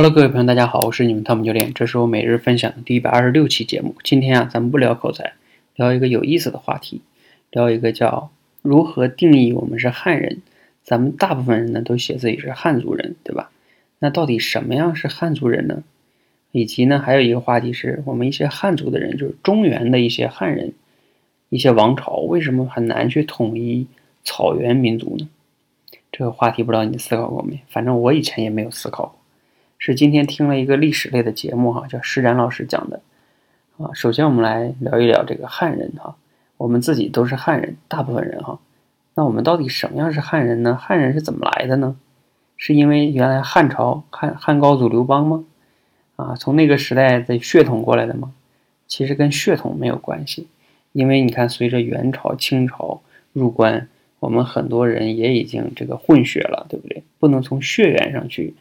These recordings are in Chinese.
Hello，各位朋友，大家好，我是你们汤姆教练，这是我每日分享的第一百二十六期节目。今天啊，咱们不聊口才，聊一个有意思的话题，聊一个叫如何定义我们是汉人。咱们大部分人呢都写自己是汉族人，对吧？那到底什么样是汉族人呢？以及呢，还有一个话题是我们一些汉族的人，就是中原的一些汉人，一些王朝为什么很难去统一草原民族呢？这个话题不知道你思考过没？反正我以前也没有思考过。是今天听了一个历史类的节目哈，叫施展老师讲的啊。首先我们来聊一聊这个汉人哈，我们自己都是汉人，大部分人哈。那我们到底什么样是汉人呢？汉人是怎么来的呢？是因为原来汉朝汉汉高祖刘邦吗？啊，从那个时代的血统过来的吗？其实跟血统没有关系，因为你看，随着元朝、清朝入关，我们很多人也已经这个混血了，对不对？不能从血缘上去。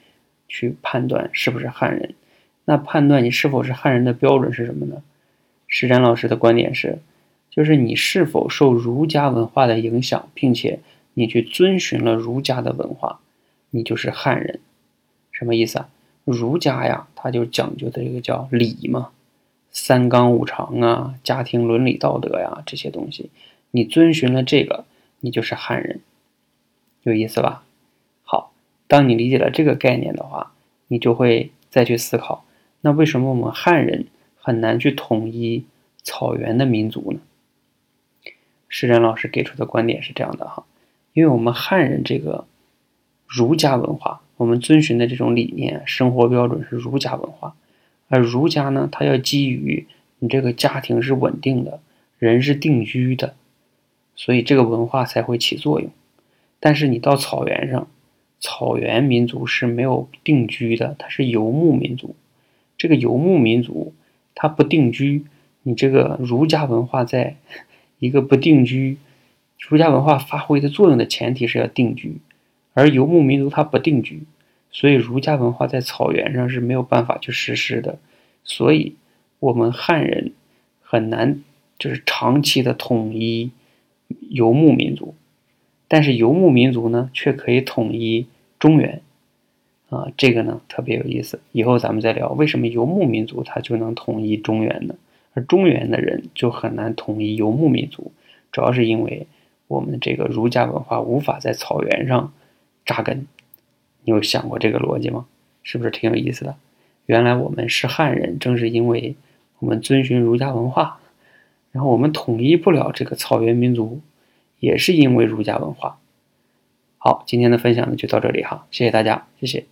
去判断是不是汉人，那判断你是否是汉人的标准是什么呢？施展老师的观点是，就是你是否受儒家文化的影响，并且你去遵循了儒家的文化，你就是汉人。什么意思啊？儒家呀，他就讲究的这个叫礼嘛，三纲五常啊，家庭伦理道德呀这些东西，你遵循了这个，你就是汉人，有意思吧？当你理解了这个概念的话，你就会再去思考，那为什么我们汉人很难去统一草原的民族呢？施展老师给出的观点是这样的哈，因为我们汉人这个儒家文化，我们遵循的这种理念、生活标准是儒家文化，而儒家呢，它要基于你这个家庭是稳定的，人是定居的，所以这个文化才会起作用。但是你到草原上，草原民族是没有定居的，它是游牧民族。这个游牧民族，它不定居。你这个儒家文化在一个不定居，儒家文化发挥的作用的前提是要定居，而游牧民族它不定居，所以儒家文化在草原上是没有办法去实施的。所以，我们汉人很难就是长期的统一游牧民族。但是游牧民族呢，却可以统一中原，啊，这个呢特别有意思。以后咱们再聊，为什么游牧民族它就能统一中原呢？而中原的人就很难统一游牧民族，主要是因为我们这个儒家文化无法在草原上扎根。你有想过这个逻辑吗？是不是挺有意思的？原来我们是汉人，正是因为我们遵循儒家文化，然后我们统一不了这个草原民族。也是因为儒家文化。好，今天的分享呢就到这里哈，谢谢大家，谢谢。